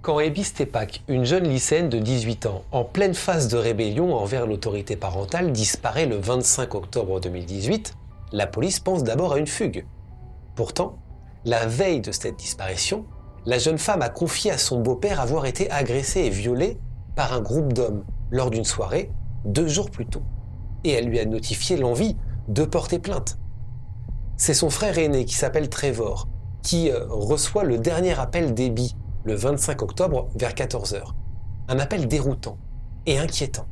Quand Ebi Stepak, une jeune lycéenne de 18 ans, en pleine phase de rébellion envers l'autorité parentale, disparaît le 25 octobre 2018, la police pense d'abord à une fugue. Pourtant, la veille de cette disparition, la jeune femme a confié à son beau-père avoir été agressée et violée par un groupe d'hommes lors d'une soirée deux jours plus tôt. Et elle lui a notifié l'envie de porter plainte. C'est son frère aîné qui s'appelle Trevor, qui euh, reçoit le dernier appel d'Ebi le 25 octobre vers 14h. Un appel déroutant et inquiétant,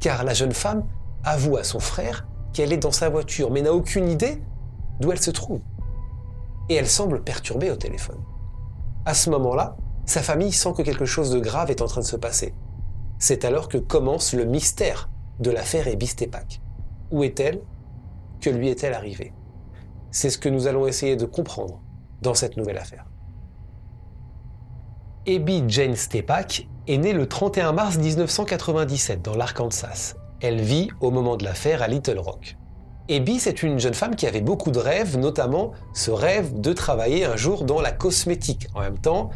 car la jeune femme avoue à son frère qu'elle est dans sa voiture, mais n'a aucune idée d'où elle se trouve. Et elle semble perturbée au téléphone. À ce moment-là, sa famille sent que quelque chose de grave est en train de se passer. C'est alors que commence le mystère de l'affaire Ebistepak. Où est-elle? Que lui est-elle arrivée? C'est ce que nous allons essayer de comprendre dans cette nouvelle affaire. Abby Jane Stepak est née le 31 mars 1997 dans l'Arkansas. Elle vit au moment de l'affaire à Little Rock. Abby, c'est une jeune femme qui avait beaucoup de rêves, notamment ce rêve de travailler un jour dans la cosmétique. En même temps,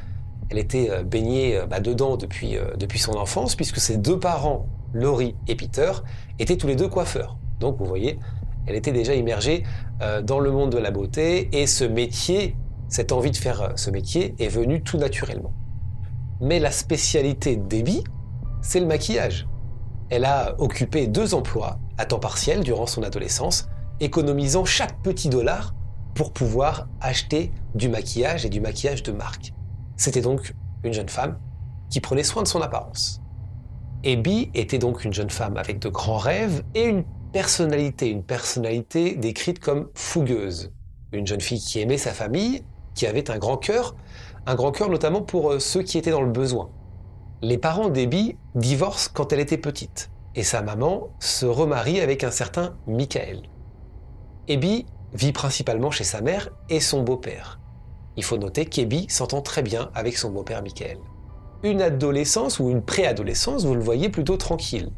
elle était euh, baignée euh, bah, dedans depuis, euh, depuis son enfance, puisque ses deux parents, Laurie et Peter, étaient tous les deux coiffeurs. Donc vous voyez, elle était déjà immergée dans le monde de la beauté, et ce métier, cette envie de faire ce métier, est venue tout naturellement. Mais la spécialité d'Ebi, c'est le maquillage. Elle a occupé deux emplois à temps partiel durant son adolescence, économisant chaque petit dollar pour pouvoir acheter du maquillage et du maquillage de marque. C'était donc une jeune femme qui prenait soin de son apparence. Ebi était donc une jeune femme avec de grands rêves et une personnalité, une personnalité décrite comme fougueuse. Une jeune fille qui aimait sa famille, qui avait un grand cœur, un grand cœur notamment pour euh, ceux qui étaient dans le besoin. Les parents d'Ebi divorcent quand elle était petite, et sa maman se remarie avec un certain Michael. Ebi vit principalement chez sa mère et son beau-père. Il faut noter qu'Ebi s'entend très bien avec son beau-père Michael. Une adolescence ou une préadolescence, vous le voyez, plutôt tranquille.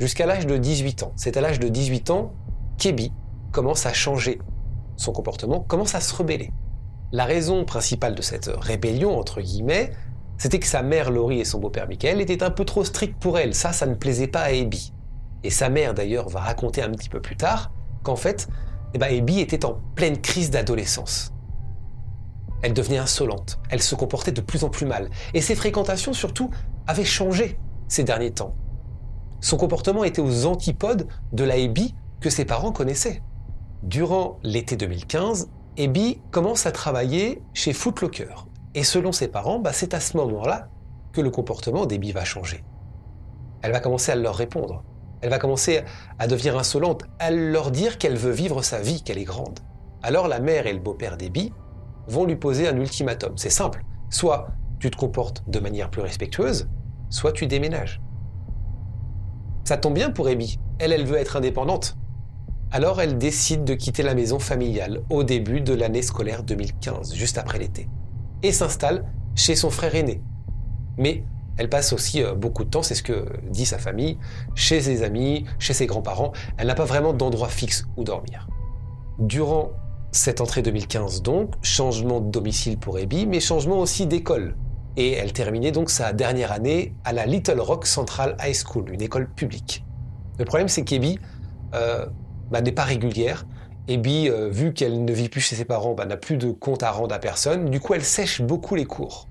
Jusqu'à l'âge de 18 ans. C'est à l'âge de 18 ans qu'Ebi commence à changer. Son comportement commence à se rebeller. La raison principale de cette rébellion, entre guillemets, c'était que sa mère Laurie et son beau-père Michael étaient un peu trop stricts pour elle. Ça, ça ne plaisait pas à Abby. Et sa mère, d'ailleurs, va raconter un petit peu plus tard qu'en fait, eh ben, était en pleine crise d'adolescence. Elle devenait insolente, elle se comportait de plus en plus mal, et ses fréquentations surtout avaient changé ces derniers temps. Son comportement était aux antipodes de la Abby que ses parents connaissaient. Durant l'été 2015, Abby commence à travailler chez Footlocker. Et selon ses parents, bah, c'est à ce moment-là que le comportement d'Abby va changer. Elle va commencer à leur répondre. Elle va commencer à devenir insolente, à leur dire qu'elle veut vivre sa vie, qu'elle est grande. Alors la mère et le beau-père d'Abby vont lui poser un ultimatum. C'est simple. Soit tu te comportes de manière plus respectueuse, soit tu déménages. Ça tombe bien pour Abby. Elle, elle veut être indépendante. Alors elle décide de quitter la maison familiale au début de l'année scolaire 2015, juste après l'été, et s'installe chez son frère aîné. Mais elle passe aussi euh, beaucoup de temps, c'est ce que dit sa famille, chez ses amis, chez ses grands-parents. Elle n'a pas vraiment d'endroit fixe où dormir. Durant cette entrée 2015 donc, changement de domicile pour Abby, mais changement aussi d'école. Et elle terminait donc sa dernière année à la Little Rock Central High School, une école publique. Le problème c'est qu'Abby euh, bah, n'est pas régulière. Et Bi, euh, vu qu'elle ne vit plus chez ses parents, bah, n'a plus de compte à rendre à personne. Du coup, elle sèche beaucoup les cours.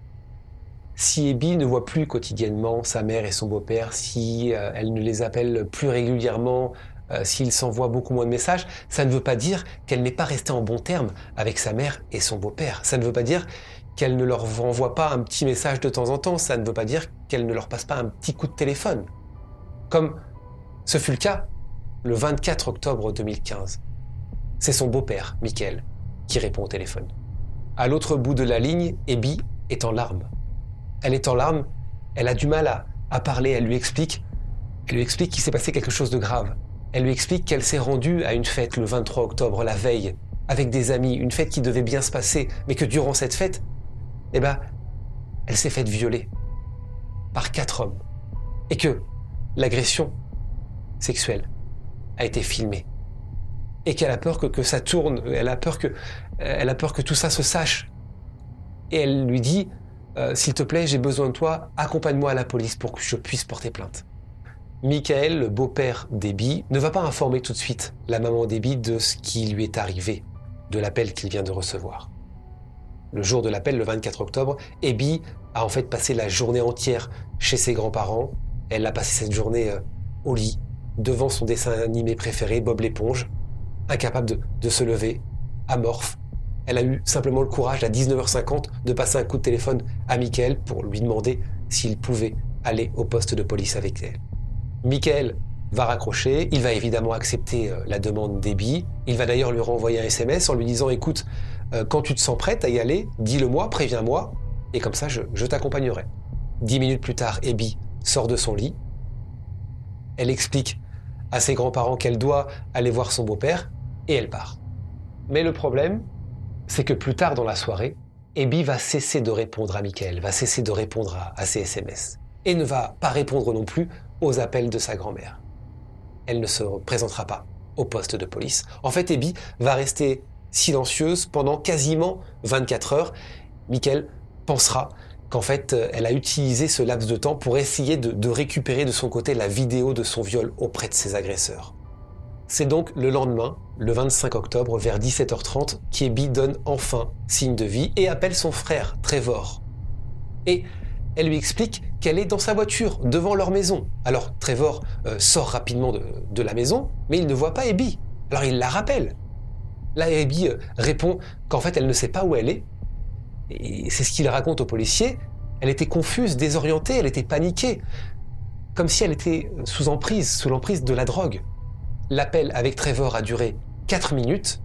Si Abby ne voit plus quotidiennement sa mère et son beau-père, si euh, elle ne les appelle plus régulièrement, euh, s'il s'envoie beaucoup moins de messages, ça ne veut pas dire qu'elle n'est pas restée en bon terme avec sa mère et son beau-père. Ça ne veut pas dire qu'elle ne leur envoie pas un petit message de temps en temps. Ça ne veut pas dire qu'elle ne leur passe pas un petit coup de téléphone. Comme ce fut le cas le 24 octobre 2015. C'est son beau-père, Michael, qui répond au téléphone. À l'autre bout de la ligne, Abby est en larmes. Elle est en larmes, elle a du mal à, à parler, elle lui explique, elle lui explique qu'il s'est passé quelque chose de grave. Elle lui explique qu'elle s'est rendue à une fête le 23 octobre, la veille, avec des amis, une fête qui devait bien se passer, mais que durant cette fête, eh ben, elle s'est faite violer par quatre hommes. Et que l'agression sexuelle a été filmée. Et qu'elle a peur que, que, ça tourne, elle a peur que, elle a peur que tout ça se sache. Et elle lui dit, euh, s'il te plaît, j'ai besoin de toi, accompagne-moi à la police pour que je puisse porter plainte. Michael, le beau-père d'Ebi, ne va pas informer tout de suite la maman d'Ebi de ce qui lui est arrivé, de l'appel qu'il vient de recevoir. Le jour de l'appel, le 24 octobre, Ebi a en fait passé la journée entière chez ses grands-parents. Elle a passé cette journée euh, au lit, devant son dessin animé préféré, Bob l'éponge, incapable de, se lever, amorphe. Elle a eu simplement le courage à 19h50 de passer un coup de téléphone à Michael pour lui demander s'il pouvait aller au poste de police avec elle. Michael va raccrocher, il va évidemment accepter euh, la demande d'Ebi, il va d'ailleurs lui renvoyer un SMS en lui disant écoute, euh, quand tu te sens prête à y aller, dis-le-moi, préviens-moi, et comme ça je, je t'accompagnerai. Dix minutes plus tard, Ebi sort de son lit, elle explique à ses grands-parents qu'elle doit aller voir son beau-père, et elle part. Mais le problème, c'est que plus tard dans la soirée, Ebi va cesser de répondre à Michael, va cesser de répondre à, ses SMS, et ne va pas répondre non plus aux appels de sa grand-mère. Elle ne se présentera pas au poste de police. En fait, Ebi va rester silencieuse pendant quasiment 24 heures. Michael pensera qu'en fait, elle a utilisé ce laps de temps pour essayer de, récupérer de son côté la vidéo de son viol auprès de ses agresseurs. C'est donc le lendemain, le 25 octobre, vers 17h30, qu'Ebi donne enfin signe de vie et appelle son frère, Trevor. Et elle lui explique qu'elle est dans sa voiture, devant leur maison. Alors Trevor euh, sort rapidement de, de, la maison, mais il ne voit pas Abby. Alors il la rappelle. Là, Abby euh, répond qu'en fait, elle ne sait pas où elle est. Et c'est ce qu'il raconte au policier. Elle était confuse, désorientée, elle était paniquée. Comme si elle était sous emprise, sous l'emprise de la drogue. L'appel avec Trevor a duré 4 minutes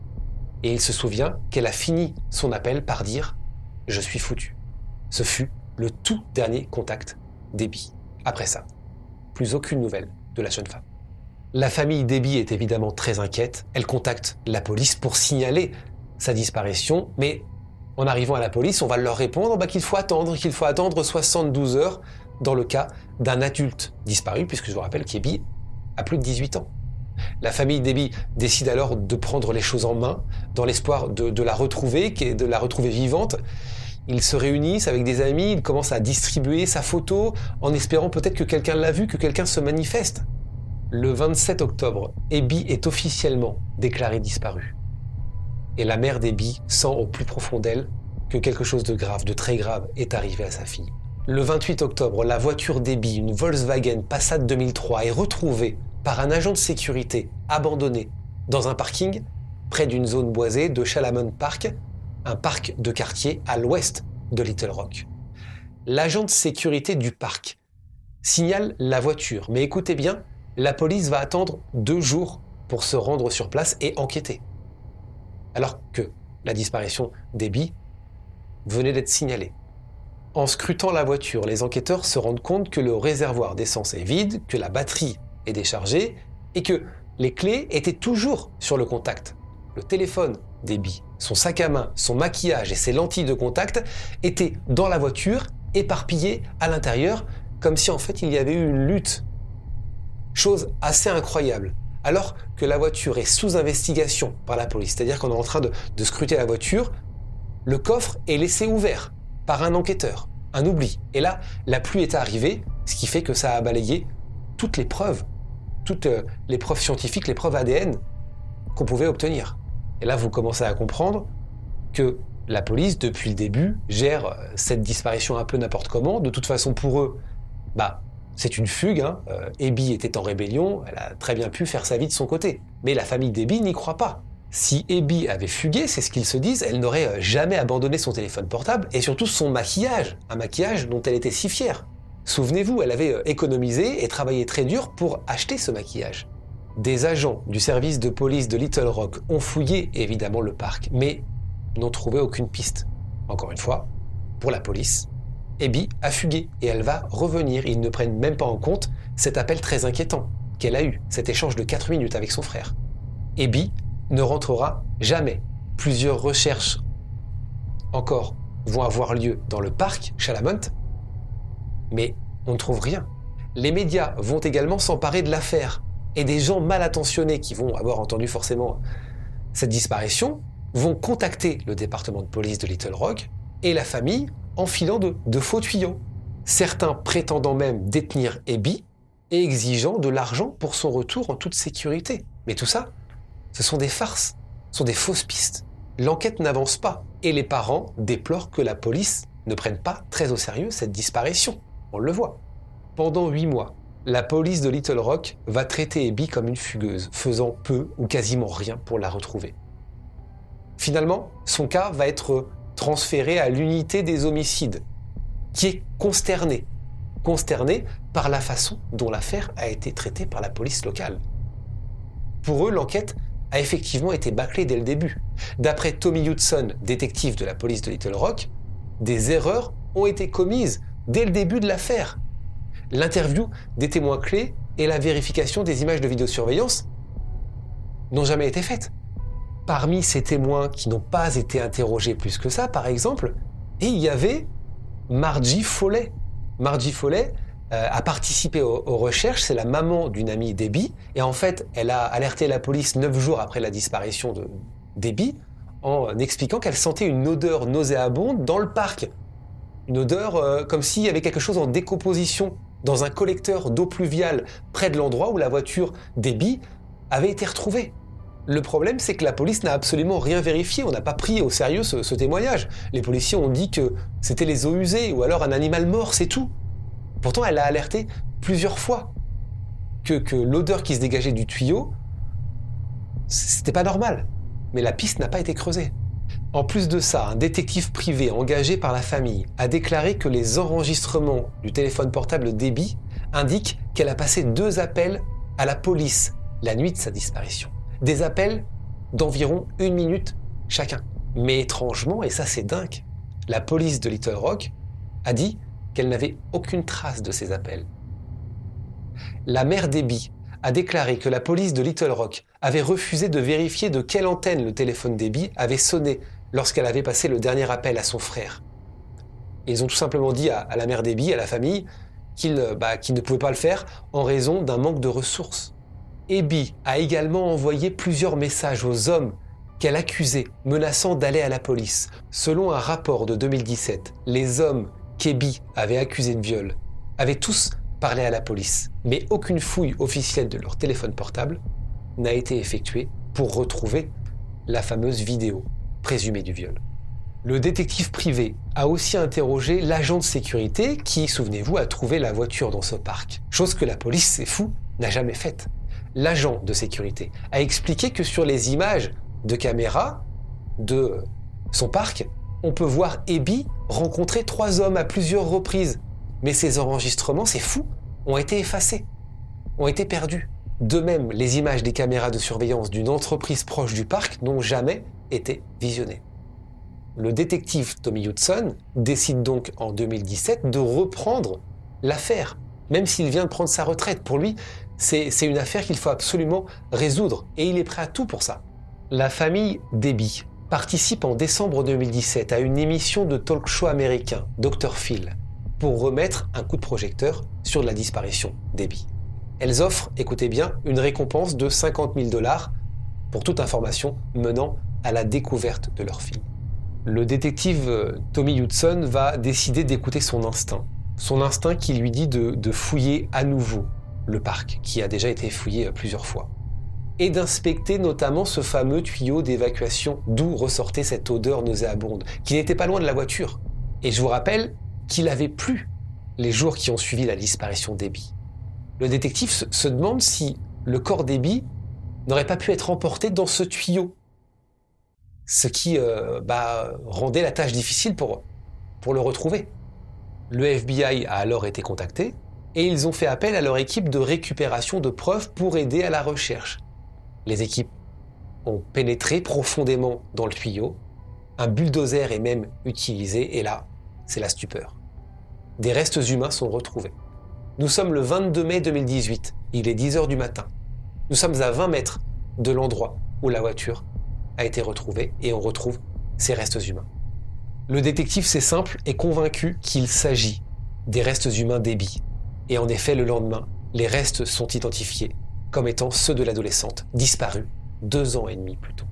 et il se souvient qu'elle a fini son appel par dire ⁇ Je suis foutu ⁇ Ce fut le tout dernier contact d'Ebi. Après ça, plus aucune nouvelle de la jeune femme. La famille d'Ebi est évidemment très inquiète. Elle contacte la police pour signaler sa disparition, mais en arrivant à la police, on va leur répondre bah, qu'il faut attendre, qu'il faut attendre 72 heures dans le cas d'un adulte disparu, puisque je vous rappelle qu'Ebi a plus de 18 ans. La famille d'Ebi décide alors de prendre les choses en main, dans l'espoir de, la retrouver, de la retrouver vivante. Ils se réunissent avec des amis, ils commencent à distribuer sa photo en espérant peut-être que quelqu'un l'a vu, que quelqu'un se manifeste. Le 27 octobre, Ebi est officiellement déclarée disparue. Et la mère d'Ebi sent au plus profond d'elle que quelque chose de grave, de très grave, est arrivé à sa fille. Le 28 octobre, la voiture d'Ebi, une Volkswagen Passat 2003, est retrouvée par un agent de sécurité abandonné dans un parking près d'une zone boisée de Chalamon Park, un parc de quartier à l'ouest de Little Rock. L'agent de sécurité du parc signale la voiture, mais écoutez bien, la police va attendre deux jours pour se rendre sur place et enquêter. Alors que la disparition d'Ebi venait d'être signalée. En scrutant la voiture, les enquêteurs se rendent compte que le réservoir d'essence est vide, que la batterie est déchargée et que les clés étaient toujours sur le contact. Le téléphone d'Ebi son sac à main, son maquillage et ses lentilles de contact étaient dans la voiture, éparpillés à l'intérieur, comme si en fait il y avait eu une lutte. Chose assez incroyable. Alors que la voiture est sous investigation par la police, c'est-à-dire qu'on est en train de, scruter la voiture, le coffre est laissé ouvert par un enquêteur, un oubli. Et là, la pluie est arrivée, ce qui fait que ça a balayé toutes les preuves, toutes euh, les preuves scientifiques, les preuves ADN qu'on pouvait obtenir. Et là, vous commencez à comprendre que la police, depuis le début, gère euh, cette disparition un peu n'importe comment. De toute façon, pour eux, bah, c'est une fugue. Hein. Euh, était en rébellion, elle a très bien pu faire sa vie de son côté. Mais la famille d'Ebi n'y croit pas. Si Ebi avait fugué, c'est ce qu'ils se disent, elle n'aurait euh, jamais abandonné son téléphone portable et surtout son maquillage, un maquillage dont elle était si fière. Souvenez-vous, elle avait économisé et travaillé très dur pour acheter ce maquillage. Des agents du service de police de Little Rock ont fouillé évidemment le parc, mais n'ont trouvé aucune piste. Encore une fois, pour la police, Abby a fugué et elle va revenir. Ils ne prennent même pas en compte cet appel très inquiétant qu'elle a eu, cet échange de 4 minutes avec son frère. Abby ne rentrera jamais. Plusieurs recherches encore vont avoir lieu dans le parc Chalamont, mais on ne trouve rien. Les médias vont également s'emparer de l'affaire et des gens mal intentionnés qui vont avoir entendu forcément cette disparition vont contacter le département de police de Little Rock et la famille en filant de, faux tuyaux. Certains prétendant même détenir Abby et exigeant de l'argent pour son retour en toute sécurité. Mais tout ça, ce sont des farces, ce sont des fausses pistes. L'enquête n'avance pas et les parents déplorent que la police ne prenne pas très au sérieux cette disparition. On le voit. Pendant huit mois, la police de Little Rock va traiter Abby comme une fugueuse, faisant peu ou quasiment rien pour la retrouver. Finalement, son cas va être transféré à l'unité des homicides, qui est consternée. Consternée par la façon dont l'affaire a été traitée par la police locale. Pour eux, l'enquête a effectivement été bâclée dès le début. D'après Tommy Hudson, détective de la police de Little Rock, des erreurs ont été commises dès le début de l'affaire. L'interview des témoins clés et la vérification des images de vidéosurveillance n'ont jamais été faites. Parmi ces témoins qui n'ont pas été interrogés plus que ça, par exemple, il y avait Margie Follet. Margie Follet euh, a participé aux, recherches, c'est la maman d'une amie Debbie, et en fait, elle a alerté la police neuf jours après la disparition de Debbie en expliquant qu'elle sentait une odeur nauséabonde dans le parc. Une odeur euh, comme s'il y avait quelque chose en décomposition dans un collecteur d'eau pluviale près de l'endroit où la voiture Debbie avait été retrouvée. Le problème, c'est que la police n'a absolument rien vérifié. On n'a pas pris au sérieux ce, témoignage. Les policiers ont dit que c'était les eaux usées ou alors un animal mort, c'est tout. Pourtant, elle a alerté plusieurs fois que, que l'odeur qui se dégageait du tuyau, c'était pas normal. Mais la piste n'a pas été creusée. En plus de ça, un détective privé engagé par la famille a déclaré que les enregistrements du téléphone portable Debbie indiquent qu'elle a passé deux appels à la police la nuit de sa disparition des appels d'environ une minute chacun. Mais étrangement, et ça c'est dingue, la police de Little Rock a dit qu'elle n'avait aucune trace de ces appels. La mère d'Ebby a déclaré que la police de Little Rock avait refusé de vérifier de quelle antenne le téléphone d'Ebby avait sonné lorsqu'elle avait passé le dernier appel à son frère. Ils ont tout simplement dit à, la mère d'Ebby, à la famille, bah, qu'ils ne pouvaient pas le faire en raison d'un manque de ressources. Ebi a également envoyé plusieurs messages aux hommes qu'elle accusait, menaçant d'aller à la police. Selon un rapport de 2017, les hommes qu'Ebi avait accusés de viol avaient tous parlé à la police, mais aucune fouille officielle de leur téléphone portable n'a été effectuée pour retrouver la fameuse vidéo présumée du viol. Le détective privé a aussi interrogé l'agent de sécurité qui, souvenez-vous, a trouvé la voiture dans ce parc, chose que la police, c'est fou, n'a jamais faite l'agent de sécurité a expliqué que sur les images de caméra de son parc, on peut voir Ebi rencontrer trois hommes à plusieurs reprises. Mais ces enregistrements, c'est fou, ont été effacés, ont été perdus. De même, les images des caméras de surveillance d'une entreprise proche du parc n'ont jamais été visionnées. Le détective Tommy Hudson décide donc en 2017 de reprendre l'affaire, même s'il vient de prendre sa retraite. Pour lui, c'est une affaire qu'il faut absolument résoudre et il est prêt à tout pour ça. La famille Debbie participe en décembre 2017 à une émission de talk show américain, Dr. Phil, pour remettre un coup de projecteur sur la disparition d'Ebi. Elles offrent, écoutez bien, une récompense de 50 000 dollars pour toute information menant à la découverte de leur fille. Le détective euh, Tommy Hudson va décider d'écouter son instinct. Son instinct qui lui dit de fouiller à nouveau le parc, qui a déjà été fouillé plusieurs fois, et d'inspecter notamment ce fameux tuyau d'évacuation d'où ressortait cette odeur nauséabonde, qui n'était pas loin de la voiture. Et je vous rappelle qu'il avait plu les jours qui ont suivi la disparition d'Ebi. Le détective se demande si le corps d'Ebi n'aurait pas pu être emporté dans ce tuyau, ce qui euh, bah, rendait la tâche difficile pour, pour le retrouver. Le FBI a alors été contacté et ils ont fait appel à leur équipe de récupération de preuves pour aider à la recherche. Les équipes ont pénétré profondément dans le tuyau Un bulldozer est même utilisé et là, c'est la stupeur. Des restes humains sont retrouvés. Nous sommes le 22 mai 2018. Il est 10 heures du matin. Nous sommes à 20 mètres de l'endroit où la voiture a été retrouvée et on retrouve ces restes humains. Le détective, c'est simple, est convaincu qu'il s'agit des restes humains d'Ebi. Et en effet, le lendemain, les restes sont identifiés comme étant ceux de l'adolescente, disparue deux ans et demi plus tôt.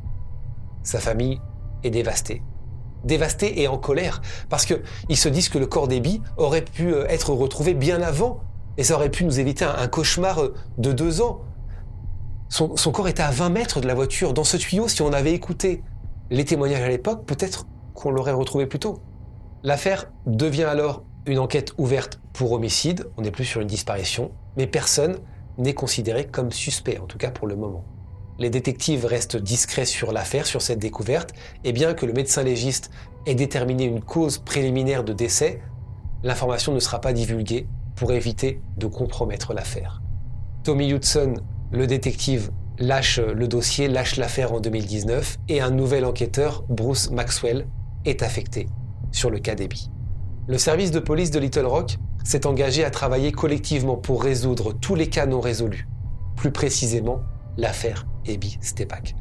Sa famille est dévastée. Dévastée et en colère, parce qu'ils se disent que le corps d'Ebi aurait pu euh, être retrouvé bien avant, et ça aurait pu nous éviter un, cauchemar euh, de deux ans. Son, son corps était à 20 mètres de la voiture. Dans ce tuyau, si on avait écouté les témoignages à l'époque, peut-être qu'on l'aurait retrouvé plus tôt. L'affaire devient alors une enquête ouverte pour homicide, on n'est plus sur une disparition, mais personne n'est considéré comme suspect, en tout cas pour le moment. Les détectives restent discrets sur l'affaire, sur cette découverte, et bien que le médecin légiste ait déterminé une cause préliminaire de décès, l'information ne sera pas divulguée pour éviter de compromettre l'affaire. Tommy Hudson, le détective, lâche le dossier, lâche l'affaire en 2019, et un nouvel enquêteur, Bruce Maxwell, est affecté sur le cas d'Ebi. Le service de police de Little Rock s'est engagé à travailler collectivement pour résoudre tous les cas non résolus, plus précisément l'affaire Ebi Stepak.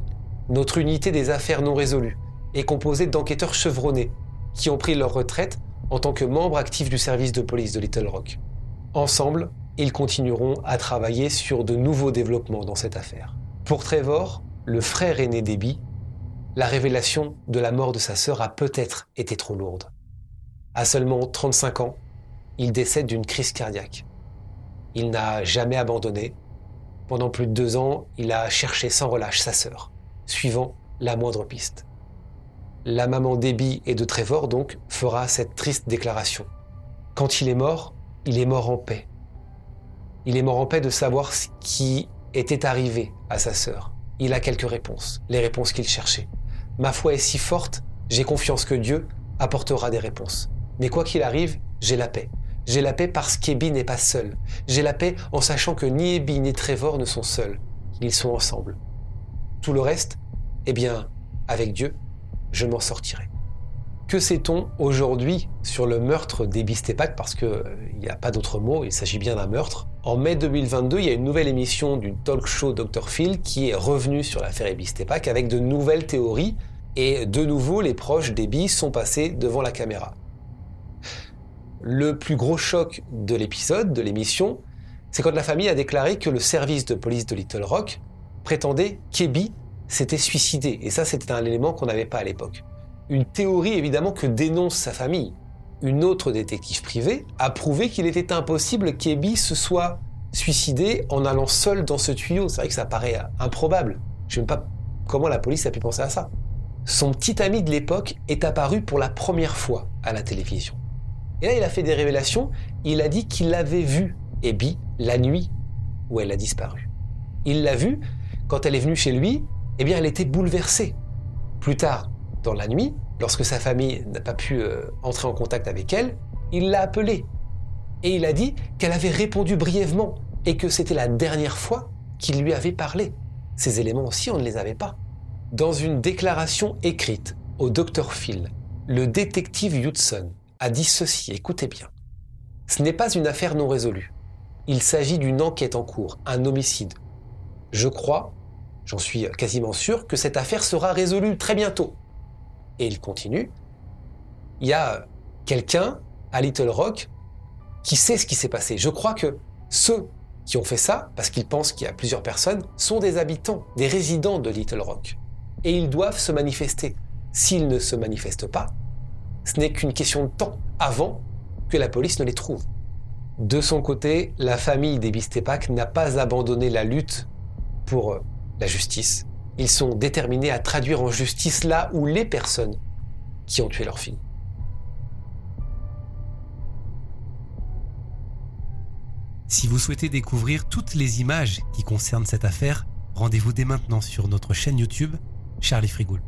Notre unité des affaires non résolues est composée d'enquêteurs chevronnés qui ont pris leur retraite en tant que membres actifs du service de police de Little Rock. Ensemble, ils continueront à travailler sur de nouveaux développements dans cette affaire. Pour Trevor, le frère aîné d'Ebi, la révélation de la mort de sa sœur a peut-être été trop lourde. À seulement 35 ans, il décède d'une crise cardiaque. Il n'a jamais abandonné. Pendant plus de deux ans, il a cherché sans relâche sa sœur, suivant la moindre piste. La maman d'Ebi et de Trevor, donc, fera cette triste déclaration. Quand il est mort, il est mort en paix. Il est mort en paix de savoir ce qui était arrivé à sa sœur. Il a quelques réponses, les réponses qu'il cherchait. Ma foi est si forte, j'ai confiance que Dieu apportera des réponses. Mais quoi qu'il arrive, j'ai la paix. J'ai la paix parce qu'Ebi n'est pas seul. J'ai la paix en sachant que ni Ebi ni Trevor ne sont seuls. Ils sont ensemble. Tout le reste, eh bien, avec Dieu, je m'en sortirai. Que sait-on aujourd'hui sur le meurtre d'Ebi Stepak Parce qu'il n'y a pas d'autre mot, il s'agit bien d'un meurtre. En mai 2022, il y a une nouvelle émission du talk show Dr. Phil qui est revenue sur l'affaire Ebistepak avec de nouvelles théories et de nouveau les proches d'Ebi sont passés devant la caméra. Le plus gros choc de l'épisode, de l'émission, c'est quand la famille a déclaré que le service de police de Little Rock prétendait qu'Ebi s'était suicidé. Et ça, c'était un élément qu'on n'avait pas à l'époque. Une théorie évidemment que dénonce sa famille une autre détective privée a prouvé qu'il était impossible qu'Ebi se soit suicidé en allant seul dans ce tuyau. C'est vrai que ça paraît improbable. Je ne sais même pas comment la police a pu penser à ça. Son petit ami de l'époque est apparu pour la première fois à la télévision. Et là, il a fait des révélations. Il a dit qu'il l'avait vue, Ebi, la nuit où elle a disparu. Il l'a vue quand elle est venue chez lui. Eh bien, elle était bouleversée. Plus tard, dans la nuit, lorsque sa famille n'a pas pu euh, entrer en contact avec elle, il l'a appelée. Et il a dit qu'elle avait répondu brièvement et que c'était la dernière fois qu'il lui avait parlé. Ces éléments aussi, on ne les avait pas. Dans une déclaration écrite au Dr Phil, le détective Hudson a dit ceci, écoutez bien. Ce n'est pas une affaire non résolue. Il s'agit d'une enquête en cours, un homicide. Je crois, j'en suis quasiment sûr, que cette affaire sera résolue très bientôt. Et il continue. Il y a quelqu'un à Little Rock qui sait ce qui s'est passé. Je crois que ceux qui ont fait ça, parce qu'ils pensent qu'il y a plusieurs personnes, sont des habitants, des résidents de Little Rock. Et ils doivent se manifester. S'ils ne se manifestent pas, ce n'est qu'une question de temps avant que la police ne les trouve. De son côté, la famille des Bistepak n'a pas abandonné la lutte pour euh, la justice ils sont déterminés à traduire en justice là où les personnes qui ont tué leur fille. Si vous souhaitez découvrir toutes les images qui concernent cette affaire, rendez-vous dès maintenant sur notre chaîne YouTube Charlie Frigoul.